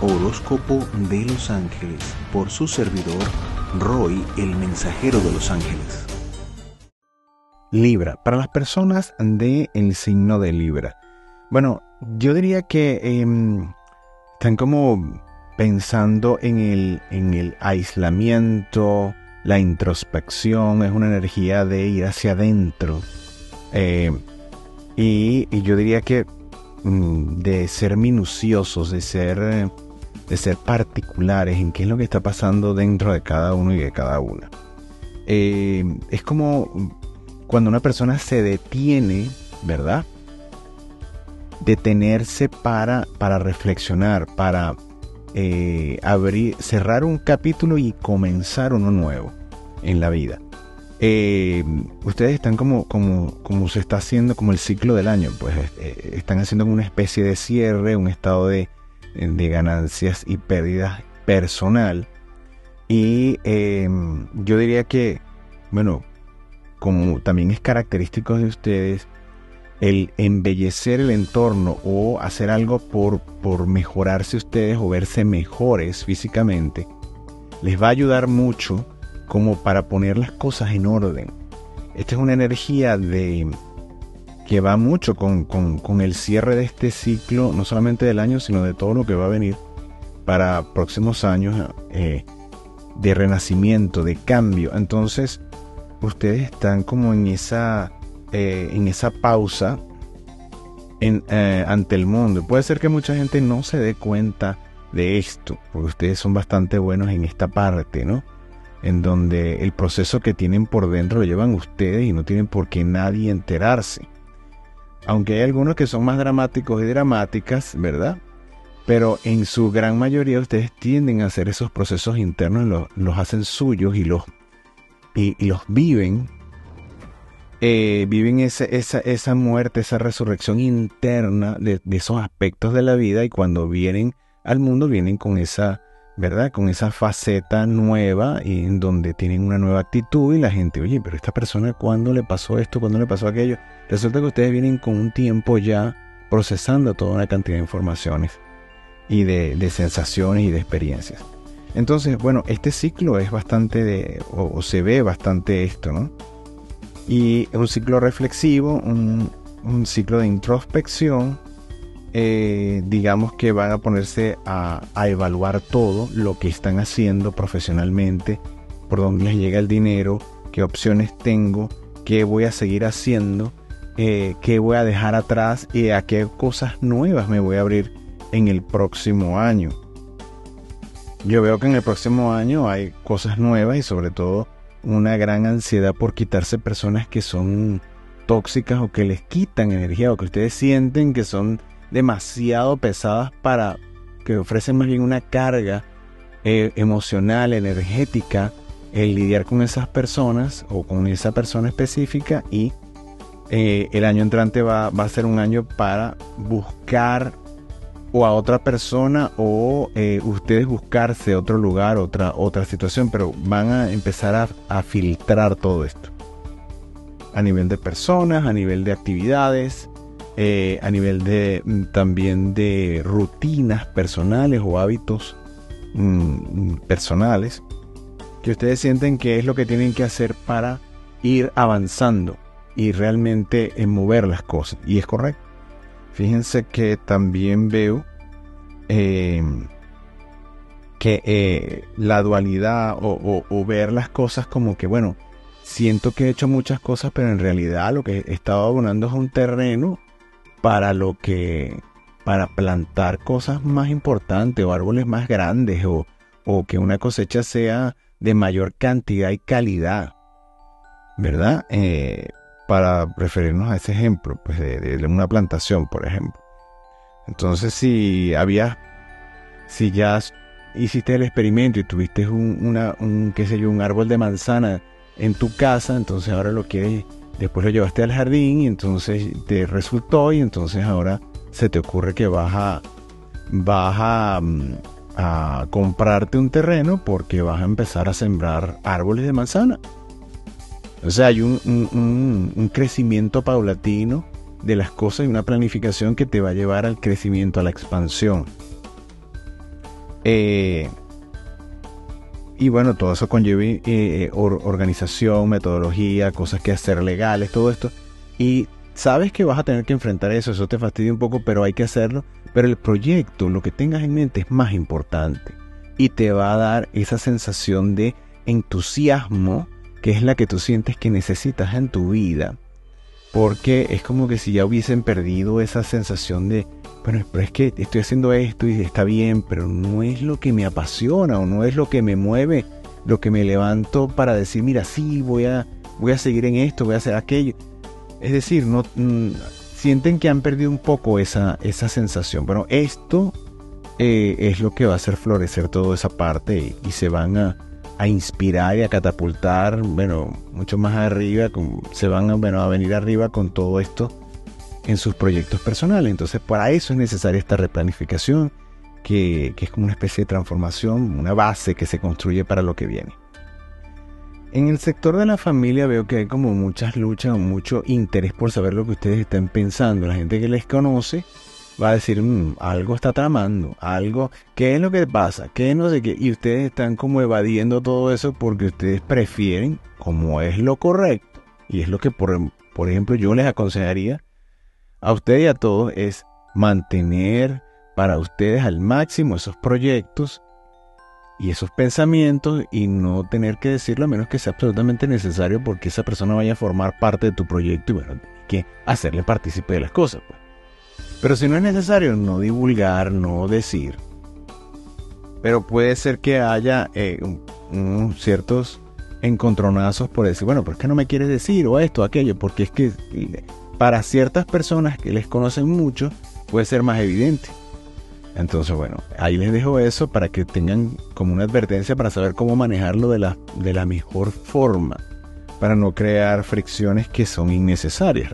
Horóscopo de los Ángeles por su servidor Roy, el mensajero de los ángeles. Libra, para las personas de el signo de Libra. Bueno, yo diría que em, están como pensando en el, en el aislamiento, la introspección, es una energía de ir hacia adentro. Eh, y, yo diría que mm, de ser minuciosos, de ser, de ser particulares en qué es lo que está pasando dentro de cada uno y de cada una. Eh, es como cuando una persona se detiene, ¿verdad? Detenerse para, para reflexionar, para eh, abrir, cerrar un capítulo y comenzar uno nuevo en la vida. Eh, ustedes están como, como, como se está haciendo como el ciclo del año, pues están haciendo una especie de cierre, un estado de, de ganancias y pérdidas personal. Y yo diría que, bueno, como también es característico de ustedes, el embellecer el entorno o hacer algo por, por mejorarse ustedes o verse mejores físicamente, les va a ayudar mucho como para poner las cosas en orden. Esta es una energía de que va mucho con, el cierre de este ciclo, no solamente del año, sino de todo lo que va a venir para próximos años eh, de renacimiento, de cambio. Entonces, ustedes están como en esa, eh, en esa pausa eh, ante el mundo. Puede ser que mucha gente no se dé cuenta de esto, porque ustedes son bastante buenos en esta parte, ¿no? En donde el proceso que tienen por dentro lo llevan ustedes y no tienen por qué nadie enterarse. Aunque hay algunos que son más dramáticos y dramáticas, ¿verdad? Pero en su gran mayoría ustedes tienden a hacer esos procesos internos, los, los hacen suyos y los y, los viven, eh, viven esa, esa, muerte, esa resurrección interna de, esos aspectos de la vida y cuando vienen al mundo vienen con esa, ¿verdad? Con esa faceta nueva y en donde tienen una nueva actitud y la gente, oye, pero esta persona, ¿cuándo le pasó esto? ¿Cuándo le pasó aquello? Resulta que ustedes vienen con un tiempo ya procesando toda una cantidad de informaciones y de, sensaciones y de experiencias. Entonces, bueno, este ciclo es bastante de, o, se ve bastante esto, ¿no? Y es un ciclo reflexivo, un, ciclo de introspección, eh, digamos que van a ponerse a, evaluar todo lo que están haciendo profesionalmente, por dónde les llega el dinero, qué opciones tengo, qué voy a seguir haciendo, eh, qué voy a dejar atrás y a qué cosas nuevas me voy a abrir en el próximo año. Yo veo que en el próximo año hay cosas nuevas y sobre todo una gran ansiedad por quitarse personas que son tóxicas o que les quitan energía o que ustedes sienten que son demasiado pesadas para que ofrecen más bien una carga eh, emocional, energética, el lidiar con esas personas o con esa persona específica y eh, el año entrante va, va, a ser un año para buscar o a otra persona o eh, ustedes buscarse otro lugar, otra, otra situación, pero van a empezar a, filtrar todo esto. A nivel de personas, a nivel de actividades, eh, a nivel de mm, también de rutinas personales o hábitos mm, personales, que ustedes sienten que es lo que tienen que hacer para ir avanzando y realmente en mover las cosas. Y es correcto. Fíjense que también veo eh, que eh, la dualidad o, ver las cosas como que, bueno, siento que he hecho muchas cosas, pero en realidad lo que he estado abonando es un terreno para lo que, para plantar cosas más importantes o árboles más grandes o, que una cosecha sea de mayor cantidad y calidad, ¿verdad? Eh, para referirnos a ese ejemplo, pues de, una plantación, por ejemplo. Entonces, si había, si ya hiciste el experimento y tuviste un, una, un, qué un árbol de manzana en tu casa, entonces ahora lo quieres, después lo llevaste al jardín y entonces te resultó y entonces ahora se te ocurre que vas a, vas a, mm, a comprarte un terreno porque vas a empezar a sembrar árboles de manzana. O sea, hay un, crecimiento paulatino de las cosas y una planificación que te va a llevar al crecimiento, a la expansión. Eh, y bueno, todo eso conlleva eh, organización, metodología, cosas que hacer legales, todo esto. Y sabes que vas a tener que enfrentar eso, eso te fastidia un poco, pero hay que hacerlo. Pero el proyecto, lo que tengas en mente es más importante. Y te va a dar esa sensación de entusiasmo, que es la que tú sientes que necesitas en tu vida. Porque es como que si ya hubiesen perdido esa sensación de, bueno, pero es que estoy haciendo esto y está bien, pero no es lo que me apasiona o no es lo que me mueve, lo que me levanto para decir, mira, sí, voy a, voy a seguir en esto, voy a hacer aquello. Es decir, no mm, sienten que han perdido un poco esa, esa sensación. Bueno, esto eh, es lo que va a hacer florecer toda esa parte y, se van a, inspirar y a catapultar, bueno, mucho más arriba, se van a, bueno, a venir arriba con todo esto en sus proyectos personales. Entonces, para eso es necesaria esta replanificación, que, es como una especie de transformación, una base que se construye para lo que viene. En el sector de la familia veo que hay como muchas luchas, mucho interés por saber lo que ustedes están pensando. La gente que les conoce va a decir, mm, algo está tramando, algo, ¿qué es lo que pasa? ¿Qué no sé qué? Y ustedes están como evadiendo todo eso porque ustedes prefieren, como es lo correcto, y es lo que, por, por ejemplo, yo les aconsejaría, a usted y a todos es mantener para ustedes al máximo esos proyectos y esos pensamientos y no tener que decirlo a menos que sea absolutamente necesario porque esa persona vaya a formar parte de tu proyecto y bueno, que hacerle partícipe de las cosas. Pues. Pero si no es necesario, no divulgar, no decir. Pero puede ser que haya eh, ciertos encontronazos por decir, bueno, pero es no me quieres decir o esto, aquello, porque es que para ciertas personas que les conocen mucho puede ser más evidente. Entonces, bueno, ahí les dejo eso para que tengan como una advertencia para saber cómo manejarlo de la, de la mejor forma, para no crear fricciones que son innecesarias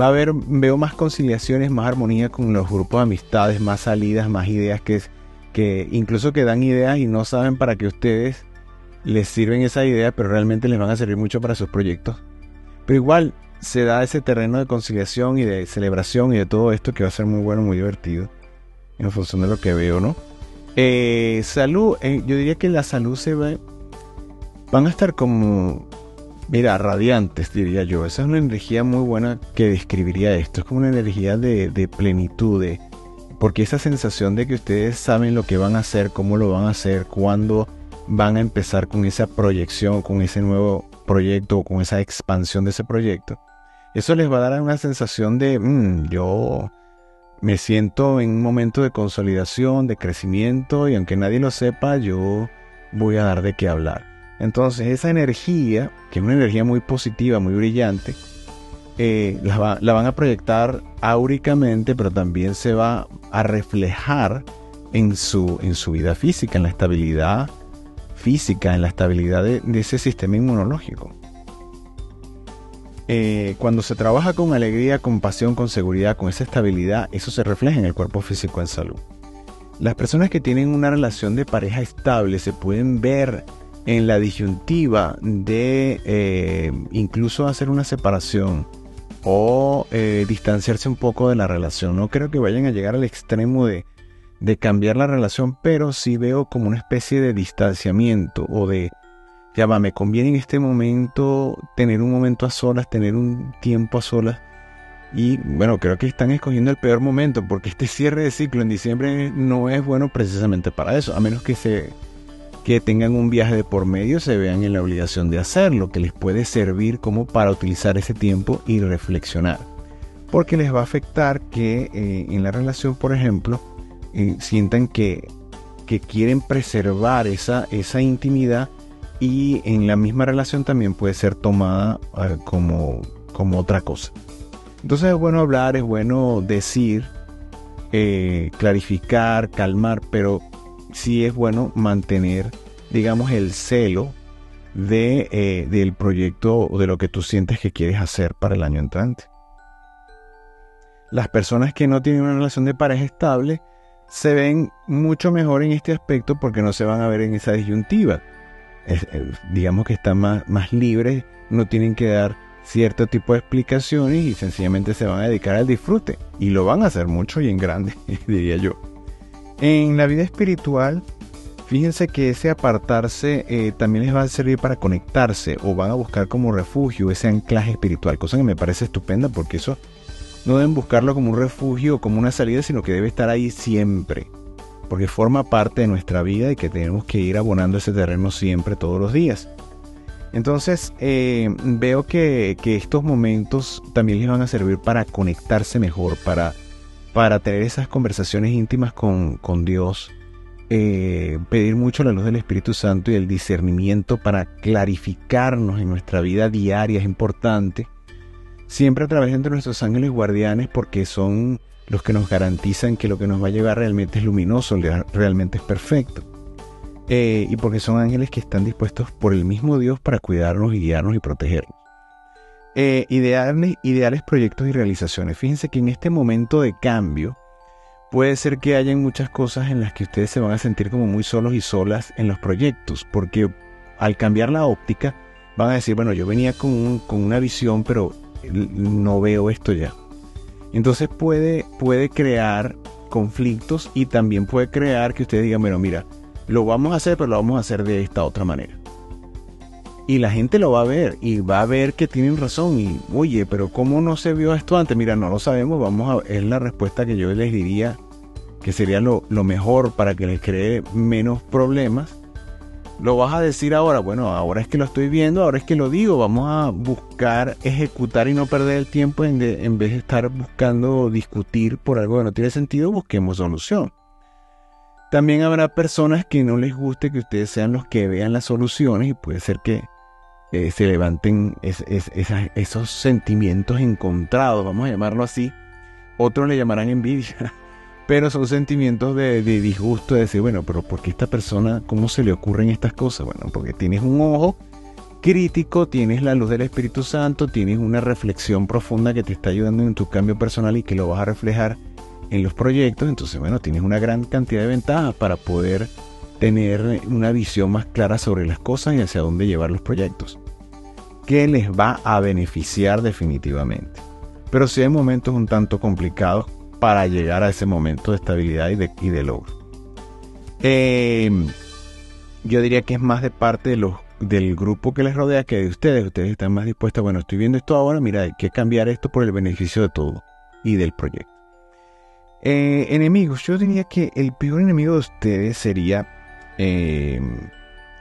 Va a haber, veo más conciliaciones, más armonía con los grupos de amistades, más salidas, más ideas que, que incluso que dan ideas y no saben para qué ustedes les sirven esa idea, pero realmente les van a servir mucho para sus proyectos. Pero igual, se da ese terreno de conciliación y de celebración y de todo esto que va a ser muy bueno, muy divertido, en función de lo que veo, ¿no? Eh, salud, eh, yo diría que la salud se ve, van a estar como, mira, radiantes, diría yo. Esa es una energía muy buena que describiría esto. Es como una energía de, de plenitud, porque esa sensación de que ustedes saben lo que van a hacer, cómo lo van a hacer, cuándo van a empezar con esa proyección, con ese nuevo proyecto o con esa expansión de ese proyecto eso les va a dar una sensación de, mm, yo me siento en un momento de consolidación, de crecimiento, y aunque nadie lo sepa, yo voy a dar de qué hablar. Entonces esa energía, que es una energía muy positiva, muy brillante, eh, la, van a proyectar áuricamente, pero también se va a reflejar en su, en su vida física, en la estabilidad física, en la estabilidad de ese sistema inmunológico. Eh, cuando se trabaja con alegría, con pasión, con seguridad, con esa estabilidad, eso se refleja en el cuerpo físico en salud. Las personas que tienen una relación de pareja estable se pueden ver en la disyuntiva de eh, incluso hacer una separación o eh, distanciarse un poco de la relación. No creo que vayan a llegar al extremo de, de cambiar la relación, pero sí veo como una especie de distanciamiento o de ya va, me conviene en este momento tener un momento a solas, tener un tiempo a solas. Y bueno, creo que están escogiendo el peor momento porque este cierre de ciclo en diciembre no es bueno precisamente para eso, a menos que se que tengan un viaje de por medio, se vean en la obligación de hacerlo, que les puede servir como para utilizar ese tiempo y reflexionar. Porque les va a afectar que eh, en la relación, por ejemplo, eh, sientan que, que quieren preservar esa, esa intimidad y en la misma relación también puede ser tomada eh, como, como otra cosa. Entonces es bueno hablar, es bueno decir, clarificar, calmar, pero sí es bueno mantener, digamos, el celo de, eh, del proyecto o de lo que tú sientes que quieres hacer para el año entrante. Las personas que no tienen una relación de pareja estable se ven mucho mejor en este aspecto porque no se van a ver en esa disyuntiva digamos que están más, más libres, no tienen que dar cierto tipo de explicaciones y sencillamente se van a dedicar al disfrute. Y lo van a hacer mucho y en grande, diría yo. En la vida espiritual, fíjense que ese apartarse eh, también les va a servir para conectarse o van a buscar como refugio ese anclaje espiritual, cosa que me parece estupenda porque eso no deben buscarlo como un refugio o como una salida, sino que debe estar ahí siempre, porque forma parte de nuestra vida y que tenemos que ir abonando ese terreno siempre, todos los días. Entonces eh, veo que, estos momentos también les van a servir para conectarse mejor, para, para tener esas conversaciones íntimas con, Dios, eh, pedir mucho la luz del Espíritu Santo y el discernimiento para clarificarnos en nuestra vida diaria es importante. Siempre a través de nuestros ángeles guardianes porque son los que nos garantizan que lo que nos va a llegar realmente es luminoso, realmente es perfecto. Eh, y porque son ángeles que están dispuestos por el mismo Dios para cuidarnos y guiarnos y protegernos. Eh, ideales, proyectos y realizaciones. Fíjense que en este momento de cambio puede ser que hayan muchas cosas en las que ustedes se van a sentir como muy solos y solas en los proyectos, porque al cambiar la óptica van a decir, bueno, yo venía con, con una visión, pero no veo esto ya. Entonces puede, puede crear conflictos y también puede crear que ustedes digan, bueno, mira, lo vamos a hacer, pero lo vamos a hacer de esta otra manera. Y la gente lo va a ver y va a ver que tienen razón. Y oye, pero ¿cómo no se vio esto antes? Mira, no lo sabemos. Vamos a es la respuesta que yo les diría que sería lo, lo mejor para que les cree menos problemas. Lo vas a decir ahora, bueno, ahora es que lo estoy viendo, ahora es que lo digo, vamos a buscar ejecutar y no perder el tiempo en, en vez de estar buscando discutir por algo que no tiene sentido, busquemos solución. También habrá personas que no les guste que ustedes sean los que vean las soluciones y puede ser que eh, se levanten esos sentimientos encontrados, vamos a llamarlo así. Otros le llamarán envidia, pero son sentimientos de, disgusto, de decir, bueno, pero ¿por qué esta persona, cómo se le ocurren estas cosas? Bueno, porque tienes un ojo crítico, tienes la luz del Espíritu Santo, tienes una reflexión profunda que te está ayudando en tu cambio personal y que lo vas a reflejar en los proyectos, entonces bueno, tienes una gran cantidad de ventajas para poder tener una visión más clara sobre las cosas y hacia dónde llevar los proyectos, que les va a beneficiar definitivamente. Pero si hay momentos un tanto complicados para llegar a ese momento de estabilidad y de, logro. Em, yo diría que es más de parte de los, del grupo que les rodea que de ustedes. Ustedes están más dispuestos, bueno, estoy viendo esto ahora, mira, hay que cambiar esto por el beneficio de todo y del proyecto. Eh, enemigos, yo diría que el peor enemigo de ustedes sería em,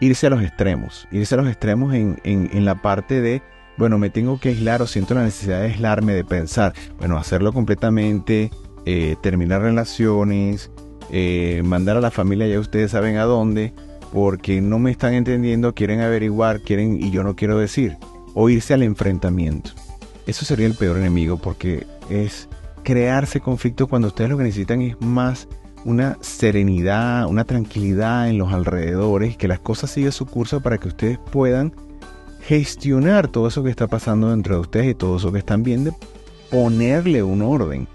irse a los extremos. Irse a los extremos en, la parte de, bueno, me tengo que aislar o siento la necesidad de aislarme, de pensar, bueno, hacerlo completamente, eh, terminar relaciones, eh, mandar a la familia, ya ustedes saben a dónde, porque no me están entendiendo, quieren averiguar, quieren y yo no quiero decir, o irse al enfrentamiento. Eso sería el peor enemigo porque es crearse conflictos cuando ustedes lo que necesitan es más una serenidad, una tranquilidad en los alrededores, que las cosas sigan su curso para que ustedes puedan gestionar todo eso que está pasando dentro de ustedes y todo eso que están viendo, ponerle un orden.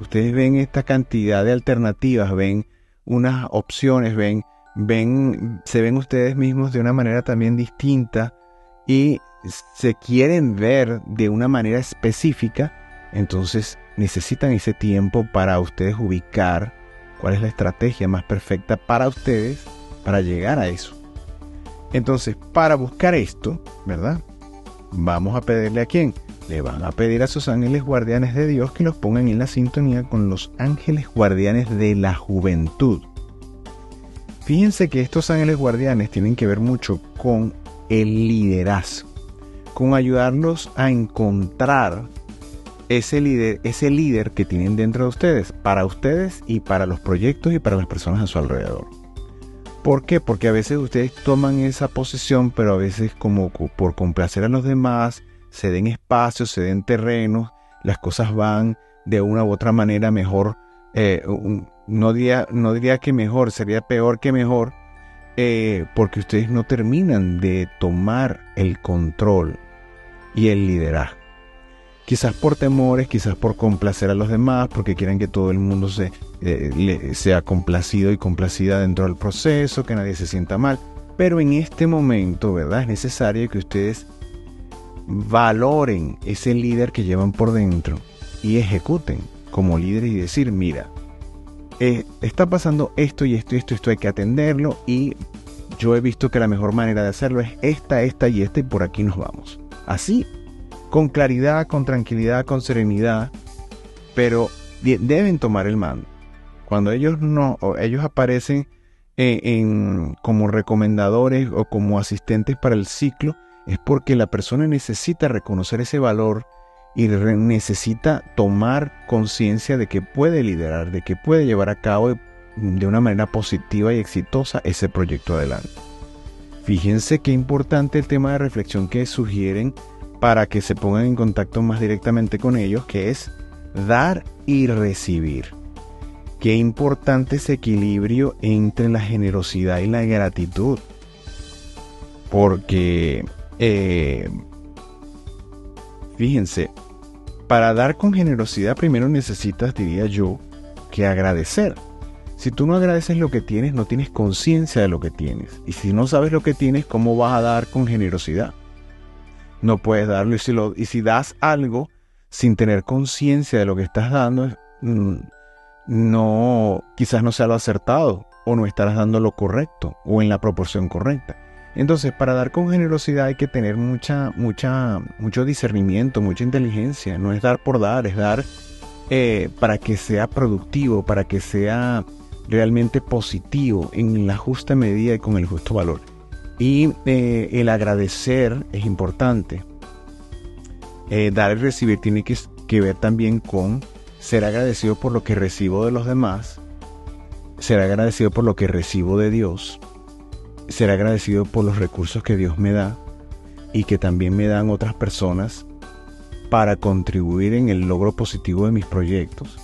Ustedes ven esta cantidad de alternativas, ven unas opciones, ven, ven, se ven ustedes mismos de una manera también distinta y se quieren ver de una manera específica, entonces necesitan ese tiempo para ustedes ubicar cuál es la estrategia más perfecta para ustedes para llegar a eso. Entonces, para buscar esto, ¿verdad? Vamos a pedirle a quién? Le van a pedir a sus ángeles guardianes de Dios que los pongan en la sintonía con los ángeles guardianes de la juventud. Fíjense que estos ángeles guardianes tienen que ver mucho con el liderazgo, con ayudarlos a encontrar ese líder, líder que tienen dentro de ustedes, para ustedes y para los proyectos y para las personas a su alrededor. ¿Por qué? Porque a veces ustedes toman esa posición, pero a veces como por complacer a los demás, se den espacios, se den terrenos, las cosas van de una u otra manera mejor. Eh, no, diría, no diría que mejor, sería peor que mejor, eh, porque ustedes no terminan de tomar el control y el liderazgo. Quizás por temores, quizás por complacer a los demás, porque quieren que todo el mundo se, eh, sea complacido y complacida dentro del proceso, que nadie se sienta mal. Pero en este momento, ¿verdad? Es necesario que ustedes valoren ese líder que llevan por dentro y ejecuten como líder y decir, mira, eh, está pasando esto y esto y esto, esto hay que atenderlo y yo he visto que la mejor manera de hacerlo es esta, esta y esta y por aquí nos vamos. Así, con claridad, con tranquilidad, con serenidad, pero deben tomar el mando. Cuando ellos no, ellos aparecen eh, como recomendadores o como asistentes para el ciclo, es porque la persona necesita reconocer ese valor y necesita tomar conciencia de que puede liderar, de que puede llevar a cabo de una manera positiva y exitosa ese proyecto adelante. Fíjense qué importante el tema de reflexión que sugieren para que se pongan en contacto más directamente con ellos, que es dar y recibir. Qué importante ese equilibrio entre la generosidad y la gratitud. Porque eh, Fíjense, para dar con generosidad primero necesitas, diría yo, que agradecer. Si tú no agradeces lo que tienes, no tienes conciencia de lo que tienes. Y si no sabes lo que tienes, ¿cómo vas a dar con generosidad? No puedes darlo. Y si, lo, y si das algo sin tener conciencia de lo que estás dando, mm, no, quizás no sea lo acertado o no estarás dando lo correcto o en la proporción correcta. Entonces, para dar con generosidad hay que tener mucha, mucha, mucho discernimiento, mucha inteligencia. No es dar por dar, es dar eh, para que sea productivo, para que sea realmente positivo en la justa medida y con el justo valor. Y eh, el agradecer es importante. Eh, dar y recibir tiene que, que ver también con ser agradecido por lo que recibo de los demás, ser agradecido por lo que recibo de Dios ser agradecido por los recursos que Dios me da y que también me dan otras personas para contribuir en el logro positivo de mis proyectos.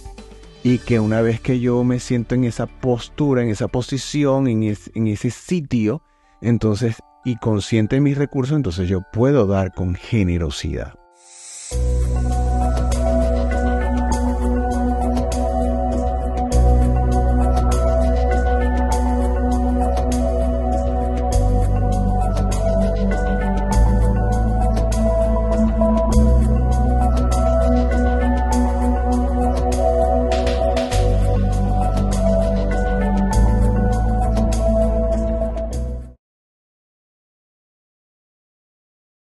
Y que una vez que yo me siento en esa postura, en esa posición, en, ese sitio, entonces, y consciente de mis recursos, entonces yo puedo dar con generosidad.